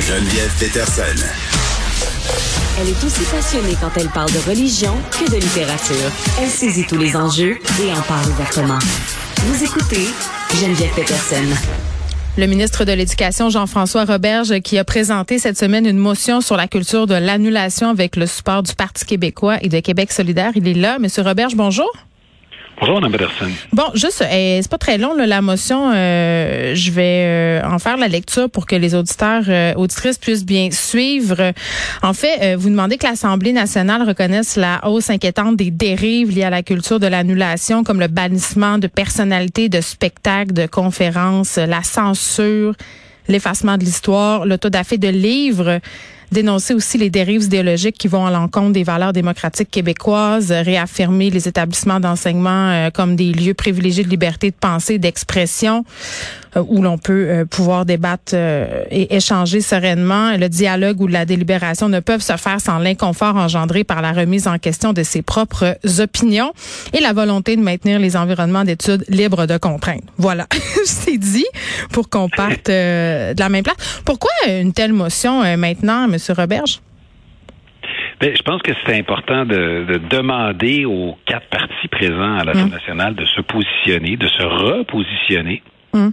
Geneviève Peterson. Elle est aussi passionnée quand elle parle de religion que de littérature. Elle saisit tous les enjeux et en parle ouvertement. Vous écoutez Geneviève Peterson. Le ministre de l'Éducation, Jean-François Roberge, qui a présenté cette semaine une motion sur la culture de l'annulation avec le support du Parti québécois et de Québec solidaire. Il est là. Monsieur Roberge, bonjour. Bonjour, Mme. Bon, juste, eh, c'est pas très long, là, la motion. Euh, je vais euh, en faire la lecture pour que les auditeurs, euh, auditrices puissent bien suivre. En fait, vous demandez que l'Assemblée nationale reconnaisse la hausse inquiétante des dérives liées à la culture de l'annulation, comme le bannissement de personnalités, de spectacles, de conférences, la censure, l'effacement de l'histoire, l'autodafé de livres dénoncer aussi les dérives idéologiques qui vont à l'encontre des valeurs démocratiques québécoises, réaffirmer les établissements d'enseignement euh, comme des lieux privilégiés de liberté de pensée, d'expression, où l'on peut euh, pouvoir débattre et échanger sereinement. Le dialogue ou la délibération ne peuvent se faire sans l'inconfort engendré par la remise en question de ses propres opinions et la volonté de maintenir les environnements d'études libres de contraintes. Voilà, c'est dit pour qu'on parte de la même place. Pourquoi une telle motion maintenant, M. Roberge? Bien, je pense que c'est important de, demander aux quatre partis présents à l'Assemblée mmh. nationale de se positionner, de se repositionner. Mmh.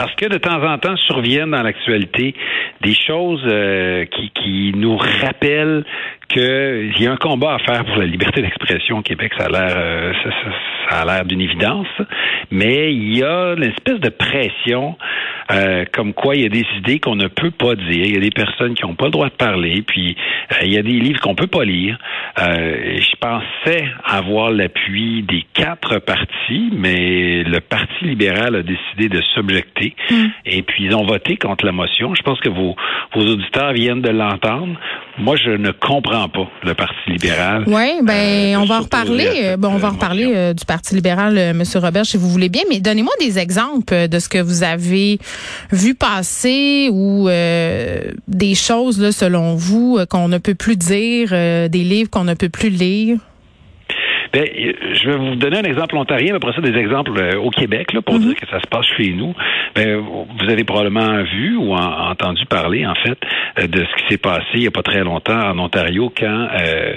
Parce que de temps en temps surviennent dans l'actualité des choses euh, qui, qui nous rappellent qu'il y a un combat à faire pour la liberté d'expression au Québec. Ça a l'air, euh, ça, a l'air d'une évidence, mais il y a une espèce de pression euh, comme quoi il y a des idées qu'on ne peut pas dire. Il y a des personnes qui n'ont pas le droit de parler, puis euh, il y a des livres qu'on peut pas lire. je pensais avoir l'appui des quatre partis, mais le Parti libéral a décidé de s'objecter, mm. et puis ils ont voté contre la motion. Je pense que vos, vos auditeurs viennent de l'entendre. Moi, je ne comprends pas le Parti libéral. Oui, ben euh, on va en reparler. Bon, on va en reparler euh, du Parti libéral, M. Euh, Monsieur Robert, si vous voulez bien. Mais donnez-moi des exemples de ce que vous avez vu passer ou des choses, là, selon vous, qu'on ne peut plus dire, des livres qu'on ne peut plus lire. Ben, je vais vous donner un exemple ontarien, mais après ça, des exemples euh, au Québec, là, pour mhm. dire que ça se passe chez nous. Ben, vous avez probablement vu ou entendu parler, en fait, euh, de ce qui s'est passé il n'y a pas très longtemps en Ontario quand euh,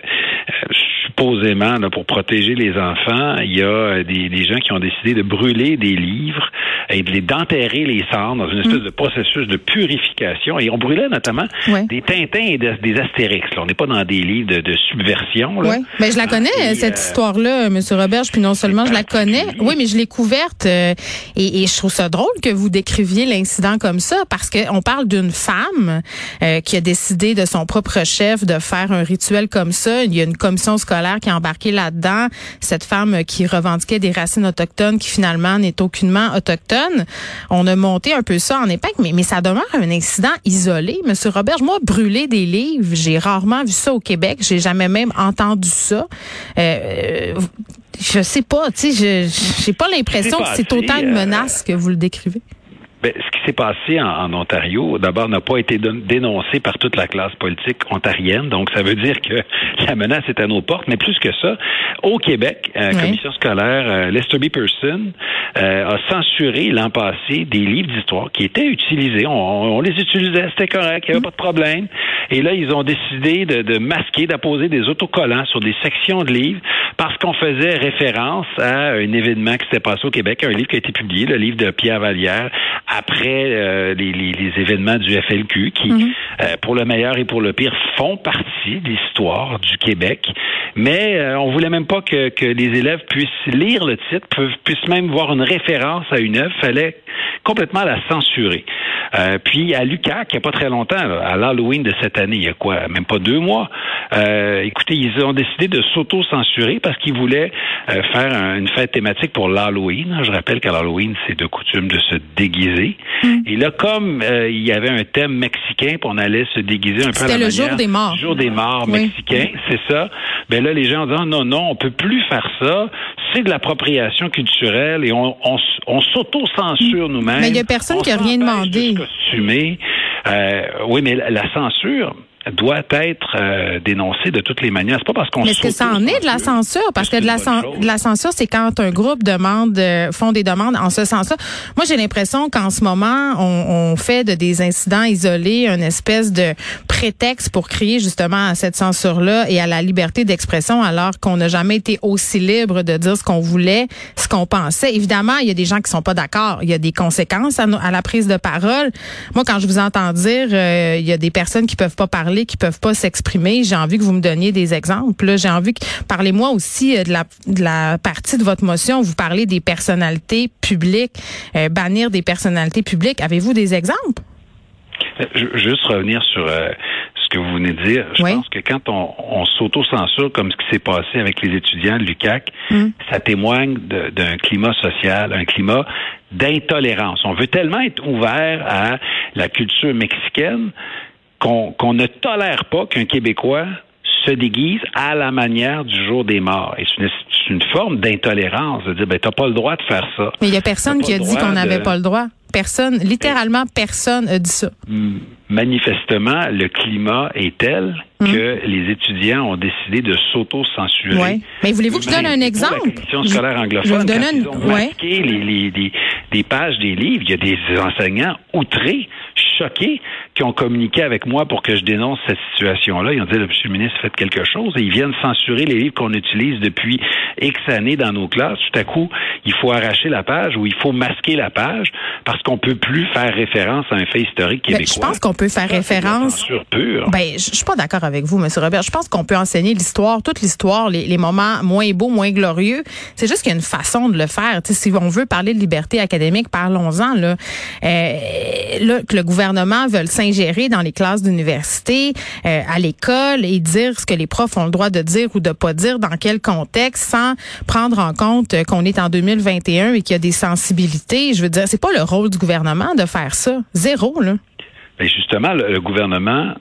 supposément, là, pour protéger les enfants, il y a des, des, gens qui ont décidé de brûler des livres et de les d'enterrer les cendres dans une espèce mm. de processus de purification. Et on brûlait notamment des Tintins et des Astérix. Là. On n'est pas dans des livres de, de subversion. Là. Oui, mais je la connais, ah, cette euh, histoire-là, M. Roberge, puis non seulement je la connais, oui, mais je l'ai couverte euh, et, et, je trouve ça drôle que vous décriviez l'incident comme ça parce qu'on parle d'une femme euh, qui a décidé de son propre chef de faire un rituel comme ça. Il y a une commission scolaire qui a embarqué là-dedans. Cette femme qui revendiquait des racines autochtones qui finalement n'est aucunement autochtone. On a monté un peu ça en époque, mais, mais ça demeure un incident isolé. Monsieur Robert, moi, brûler des livres, j'ai rarement vu ça au Québec. J'ai jamais même entendu ça. Euh, je sais pas, tu sais, je j'ai pas l'impression que c'est autant une euh, menace que vous le décrivez. Ben, ce qui s'est passé en, Ontario, d'abord, n'a pas été dénoncé par toute la classe politique ontarienne. Donc, ça veut dire que la menace est à nos portes. Mais plus que ça, au Québec, euh, commission scolaire, euh, Lester B. Person euh, a censuré l'an passé des livres d'histoire qui étaient utilisés. On, les utilisait, c'était correct, il n'y avait pas de problème. Et là, ils ont décidé de, de masquer, d'apposer des autocollants sur des sections de livres parce qu'on faisait référence à un événement qui s'était passé au Québec, un livre qui a été publié, le livre de Pierre Vallière, après euh, les, les, événements du FLQ qui, mhm. euh, pour le meilleur et pour le pire, font partie de l'histoire du Québec. Mais euh, on voulait même pas que, que les élèves puissent lire le titre, puissent même voir une référence à une œuvre. Fallait complètement la censurer. Euh, puis à Lucas, il n'y a pas très longtemps, à l'Halloween de cette année, il y a quoi, même pas deux mois, écoutez, ils ont décidé de s'auto-censurer parce qu'ils voulaient faire une fête thématique pour l'Halloween. Je rappelle qu'à l'Halloween, c'est de coutume de se déguiser. Mm. Et là, comme euh, il y avait un thème mexicain, puis on allait se déguiser un peu à la le jour des morts. jour des morts mexicain, c'est ça. Ben là, les gens dit, non, non, on peut plus faire ça c'est de l'appropriation culturelle et on, on, s'auto-censure nous-mêmes. Mais il n'y a personne qui a rien demandé. Euh, oui, mais la, censure, doit être euh, dénoncé de toutes les manières. C'est pas parce qu'on. Mais est-ce que ça en est de la censure? Parce que de la, de la censure, c'est quand un groupe demande, euh, font des demandes en ce sens-là. Moi, j'ai l'impression qu'en ce moment, on, on, fait de des incidents isolés une espèce de prétexte pour crier justement à cette censure-là et à la liberté d'expression, alors qu'on n'a jamais été aussi libre de dire ce qu'on voulait, ce qu'on pensait. Évidemment, il y a des gens qui sont pas d'accord. Il y a des conséquences à, à, la prise de parole. Moi, quand je vous entends dire, euh, il y a des personnes qui peuvent pas parler qui peuvent pas s'exprimer. J'ai envie que vous me donniez des exemples. J'ai envie que parlez-moi aussi euh, de la, de la partie de votre motion où vous parlez des personnalités publiques, euh, bannir des personnalités publiques. Avez-vous des exemples? Euh, juste revenir sur ce que vous venez de dire. Je pense que quand on, on s'auto-censure comme ce qui s'est passé avec les étudiants de l'UCAC, hum. ça témoigne d'un climat social, un climat d'intolérance. On veut tellement être ouvert à la culture mexicaine qu'on ne tolère pas qu'un Québécois se déguise à la manière du jour des morts. Et c'est une, forme d'intolérance de dire, ben, t'as pas le droit de faire ça. Mais il y a personne qui a dit qu'on n'avait pas le droit. Personne, littéralement, personne a dit ça. Manifestement, le climat est tel hum. que les étudiants ont décidé de s'auto-censurer. Oui. Mais voulez-vous que je donne un exemple? La commission scolaire anglophone, je ils ont masqué les, les, les, pages des livres, il y a des enseignants outrés choqués qui ont communiqué avec moi pour que je dénonce cette situation-là. Ils ont dit, Monsieur le ministre, faites quelque chose. Et ils viennent censurer les livres qu'on utilise depuis X années dans nos classes. Tout à coup, il faut arracher la page ou il faut masquer la page parce qu'on peut plus faire référence à un fait historique ben, québécois. je pense qu'on peut faire référence. Pure. Ben, je suis pas d'accord avec vous, Monsieur Robert. Je pense qu'on peut enseigner l'histoire, toute l'histoire, les, moments moins beaux, moins glorieux. C'est juste qu'il y a une façon de le faire. si on veut parler de liberté académique, parlons-en. Là. Euh, là, que le gouvernement veut s'ingérer dans les classes d'université, euh, à l'école et dire ce que les profs ont le droit de dire ou de pas dire, dans quel contexte, sans prendre en compte qu'on est en 2021 et qu'il y a des sensibilités. Je veux dire, c'est pas le rôle du gouvernement de faire ça. Zéro, là. Mais justement, le, gouvernement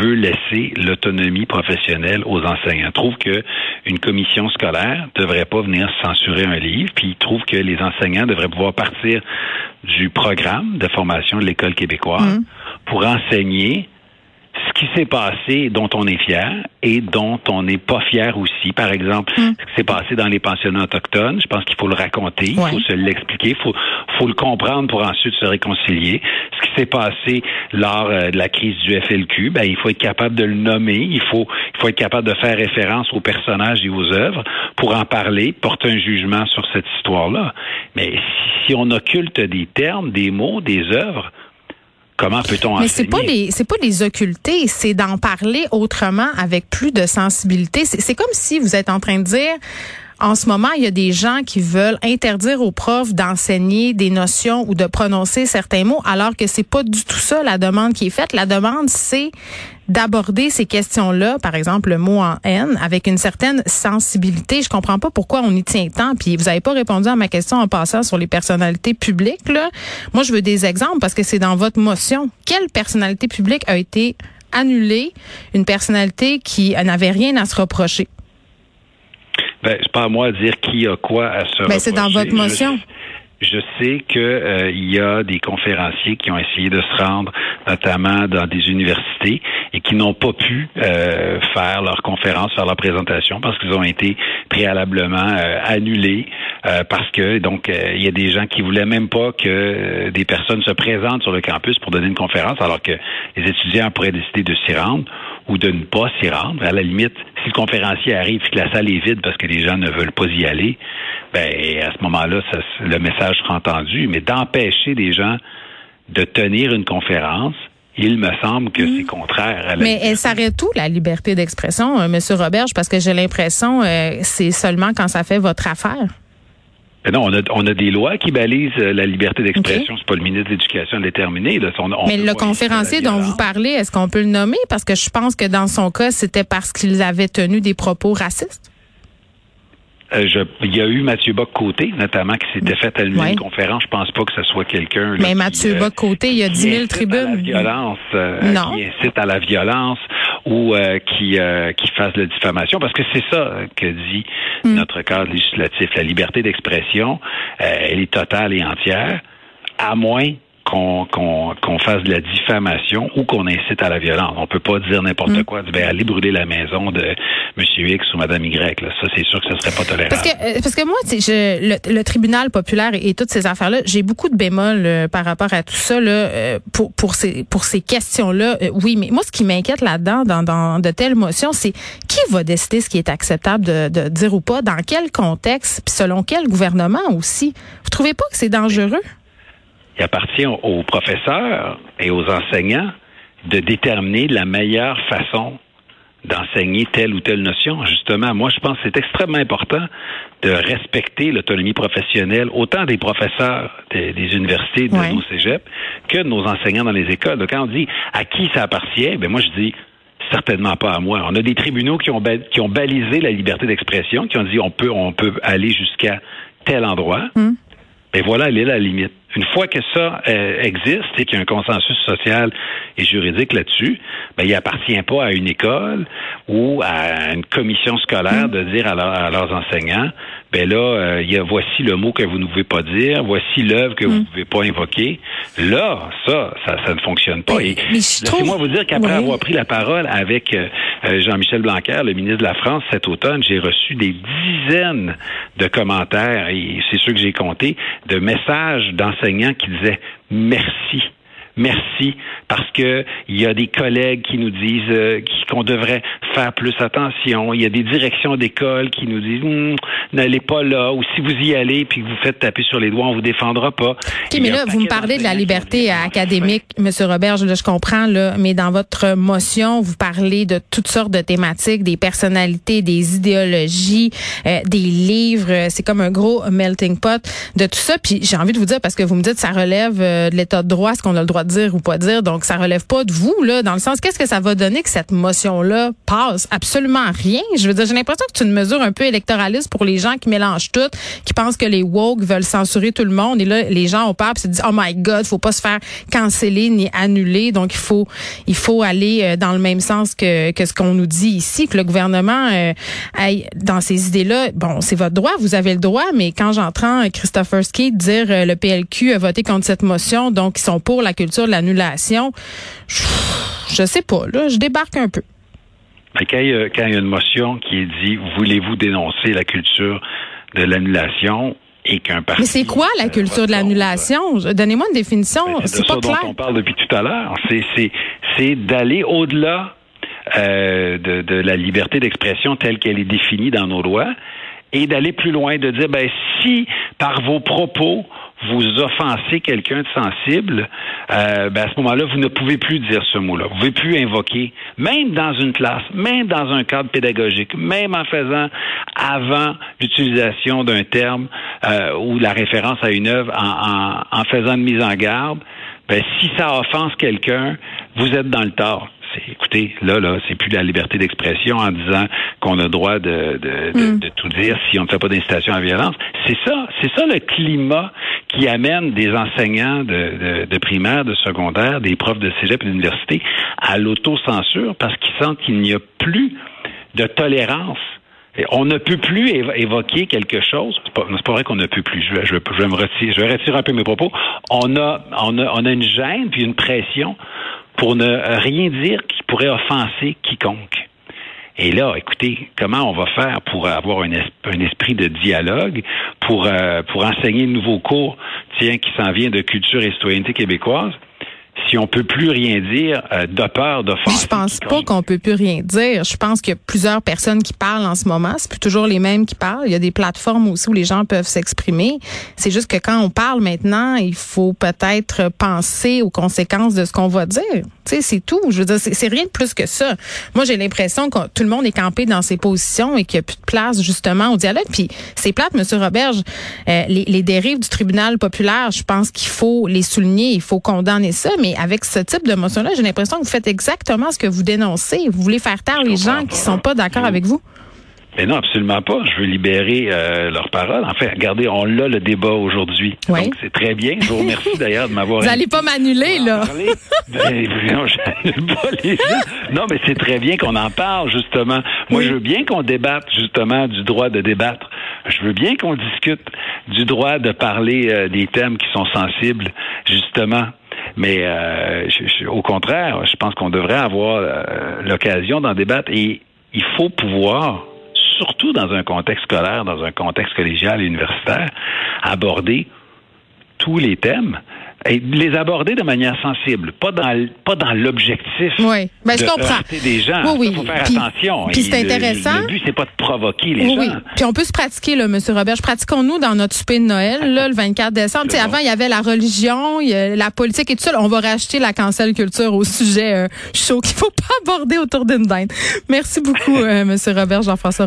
veut laisser l'autonomie professionnelle aux enseignants. Trouve que une commission scolaire devrait pas venir censurer un livre, puis il trouve que les enseignants devraient pouvoir partir du programme de formation de l'école québécoise mmh. pour enseigner ce qui s'est passé, dont on est fier et dont on n'est pas fier aussi. Par exemple, hmm. ce qui s'est passé dans les pensionnats autochtones, je pense qu'il faut le raconter, il faut se l'expliquer, il faut, faut le comprendre pour ensuite se réconcilier. Ce qui s'est passé lors euh, de la crise du FLQ, ben, il faut être capable de le nommer, il faut, il faut être capable de faire référence aux personnages et aux œuvres pour en parler, porter un jugement sur cette histoire-là. Mais si on occulte des termes, des mots, des œuvres, Comment peut-on Mais c'est pas les c'est pas les occulter, c'est d'en parler autrement avec plus de sensibilité. C'est comme si vous êtes en train de dire en ce moment, il y a des gens qui veulent interdire aux profs d'enseigner des notions ou de prononcer certains mots, alors que c'est pas du tout ça la demande qui est faite. La demande, c'est d'aborder ces questions-là, par exemple le mot en haine, avec une certaine sensibilité. Je comprends pas pourquoi on y tient tant. Puis vous avez pas répondu à ma question en passant sur les personnalités publiques. Là. Moi, je veux des exemples parce que c'est dans votre motion. Quelle personnalité publique a été annulée, une personnalité qui n'avait rien à se reprocher? Ben, c'est pas à moi de dire qui a quoi à se ben, c'est dans votre motion. Je, sais que euh, il y a des conférenciers qui ont essayé de se rendre, notamment dans des universités, et qui n'ont pas pu euh, faire leur conférence, faire leur présentation parce qu'ils ont été préalablement euh, annulés parce que donc il y a des gens qui voulaient même pas que des personnes se présentent sur le campus pour donner une conférence, alors que les étudiants pourraient décider de s'y rendre ou de ne pas s'y rendre. À la limite, si le conférencier arrive et que la salle est vide parce que les gens ne veulent pas y aller, ben à ce moment-là, le message sera entendu. Mais d'empêcher des gens de tenir une conférence, il me semble que c'est contraire à la Mais elle s'arrête tout, la liberté d'expression, euh, M. Roberge, parce que j'ai l'impression euh, c'est seulement quand ça fait votre affaire. Ben non, on a, on a des lois qui balisent euh, la liberté d'expression. C'est pas le ministre de l'Éducation de déterminer. Mais le conférencier dont vous parlez, est-ce qu'on peut le nommer? Parce que je pense que dans son cas, c'était parce qu'il avait tenu des propos racistes. Euh, je, il y a eu Mathieu Bock-Côté, notamment, qui s'était fait allumer une conférence. Je pense pas que ce soit quelqu'un. Mais Mathieu euh, Bock-Côté, il y a 10 000 tribunes. À la violence, non. qui incite à la violence ou qui, qui fasse de la diffamation, parce que c'est ça que dit Hmm. notre cadre législatif. La liberté d'expression, euh, elle est totale et entière, à moins qu'on qu'on fasse de la diffamation ou qu'on incite à la violence. On peut pas dire n'importe mm. quoi. Ben, aller brûler la maison de M. X ou Mme Y. Là. Ça, c'est sûr que ce serait pas tolérable. Parce que, euh, parce que moi, je, le, tribunal populaire et, toutes ces affaires-là, j'ai beaucoup de bémols euh, par rapport à tout ça là, euh, pour, pour ces, pour ces questions-là. oui, mais moi, ce qui m'inquiète là-dedans, dans, dans de telles motions, c'est qui va décider ce qui est acceptable de, de dire ou pas, dans quel contexte, puis selon quel gouvernement aussi. Vous trouvez pas que c'est dangereux? Il appartient aux professeurs et aux enseignants de déterminer la meilleure façon d'enseigner telle ou telle notion. Justement, moi, je pense que c'est extrêmement important de respecter l'autonomie professionnelle, autant des professeurs des, universités, de nos cégeps, que de nos enseignants dans les écoles. quand on dit à qui ça appartient, ben moi, je dis certainement pas à moi. On a des tribunaux qui ont, qui ont balisé la liberté d'expression, qui ont dit on peut, on peut aller jusqu'à tel endroit. Hum. Et voilà, elle est la limite. Une fois que ça euh, existe et qu'il y a un consensus social et juridique là-dessus, ben, il appartient pas à une école ou à une commission scolaire de dire à, leurs enseignants, ben là, euh, il y a voici le mot que vous ne pouvez pas dire, voici l'œuvre que vous ne mm. pouvez pas invoquer. Là, ça, ça, ne fonctionne pas. et laissez-moi vous dire qu'après avoir pris la parole avec euh, Jean-Michel Blanquer, le ministre de la France, cet automne, j'ai reçu des dizaines de commentaires, et c'est ceux que j'ai comptés, de messages d'enseignants qui disaient merci merci parce que il y a des collègues qui nous disent euh, qu'on devrait faire plus attention. Il y a des directions d'école qui nous disent hum, n'allez pas là ou si vous y allez puis que vous faites taper sur les doigts, on vous défendra pas. OK, mais là vous me parlez de la liberté académique, Monsieur Robert, je, je comprends là, mais dans votre motion, vous parlez de toutes sortes de thématiques, des personnalités, des idéologies, euh, des livres, c'est comme un gros melting pot de tout ça. Puis j'ai envie de vous dire parce que vous me dites ça relève euh, de l'état de droit, ce qu'on a le droit dire ou pas dire. Donc, ça relève pas de vous, là, dans le sens, qu'est-ce que ça va donner que cette motion-là passe? Absolument rien. Je veux dire, j'ai l'impression que c'est une mesure un peu électoraliste pour les gens qui mélangent tout, qui pensent que les woke veulent censurer tout le monde. Et là, les gens ont peur et se disent, oh my God, faut pas se faire canceller ni annuler. Donc, il faut, il faut aller euh, dans le même sens que, que ce qu'on nous dit ici, que le gouvernement euh, aille dans ces idées-là. Bon, c'est votre droit, vous avez le droit, mais quand j'entends Christopher Ski dire euh, le PLQ a voté contre cette motion, donc ils sont pour la culture de l'annulation, je, sais pas, là, je débarque un peu. Mais quand il, y a, une motion qui dit voulez-vous dénoncer la culture de l'annulation et qu'un parti. Mais c'est quoi la culture de l'annulation? Donnez-moi une définition. Ben, c'est pas clair. dont on parle depuis tout à l'heure. C'est d'aller au-delà euh, de, de, la liberté d'expression telle qu'elle est définie dans nos lois et d'aller plus loin, de dire ben si par vos propos vous offensez quelqu'un de sensible, euh, ben à ce moment-là, vous ne pouvez plus dire ce mot-là. Vous ne pouvez plus invoquer, même dans une classe, même dans un cadre pédagogique, même en faisant avant l'utilisation d'un terme euh, ou la référence à une œuvre, en, faisant une mise en garde, ben, si ça offense quelqu'un, vous êtes dans le tort écoutez, là, là, c'est plus la liberté d'expression en disant qu'on a le droit de, mm. de, tout dire si on ne fait pas d'incitation à la violence. C'est ça, c'est ça le climat qui amène des enseignants de, de, primaire, de secondaire, des profs de cégep et d'université à l'autocensure parce qu'ils sentent qu'il n'y a plus de tolérance on ne peut plus évoquer quelque chose. C'est pas, pas vrai qu'on ne peut plus. Je, je, je, vais me retirer, je vais retirer un peu mes propos. On a, on a, on a une gêne puis une pression pour ne rien dire qui pourrait offenser quiconque. Et là, écoutez, comment on va faire pour avoir un, esprit de dialogue, pour, euh, pour enseigner de nouveaux cours, tiens, qui s'en vient de culture et citoyenneté québécoise? Si on peut plus rien dire euh, de peur d'offenser. Je pense pas qu'on peut plus rien dire. Je pense qu'il y a plusieurs personnes qui parlent en ce moment. C'est plus toujours les mêmes qui parlent. Il y a des plateformes aussi où les gens peuvent s'exprimer. C'est juste que quand on parle maintenant, il faut peut-être penser aux conséquences de ce qu'on va dire. Tu sais, c'est tout. Je veux dire, c'est rien de plus que ça. Moi, j'ai l'impression que tout le monde est campé dans ses positions et qu'il n'y a plus de place justement au dialogue. Puis c'est plate, Monsieur Roberge. Euh, les, les dérives du tribunal populaire, je pense qu'il faut les souligner, il faut condamner ça. Mais avec ce type de motion-là, j'ai l'impression que vous faites exactement ce que vous dénoncez. Vous voulez faire taire les gens qui sont pas d'accord avec vous? Mais non, absolument pas. Je veux libérer euh, leurs paroles. En fait, regardez, on a le débat aujourd'hui. Donc, c'est très bien. Je vous remercie d'ailleurs de m'avoir... Vous n'allez pas m'annuler, là. Ben, non, pas les Non, mais c'est très bien qu'on en parle, justement. Moi, je veux bien qu'on débatte, justement, du droit de débattre je veux bien qu'on discute du droit de parler euh, des thèmes qui sont sensibles, justement. Mais euh, au contraire, je pense qu'on devrait avoir euh, l'occasion d'en débattre et il faut pouvoir, surtout dans un contexte scolaire, dans un contexte collégial et universitaire, aborder tous les thèmes et les aborder de manière sensible, pas dans pas dans l'objectif oui. ben, je de comprends. des gens. Oui, oui. Il faut faire puis, attention. Puis c'est intéressant. Le, le, but c'est pas de provoquer les oui, gens. Oui. Puis on peut se pratiquer là, Monsieur Robert. Pratiquons-nous dans notre souper de Noël là, le 24 décembre. Bon. Avant il y avait la religion, il y a la politique et tout ça. On va racheter la cancel culture au sujet euh, chaud qu'il faut pas aborder autour d'une dinde. Merci beaucoup, euh, Monsieur Robert Jean-François.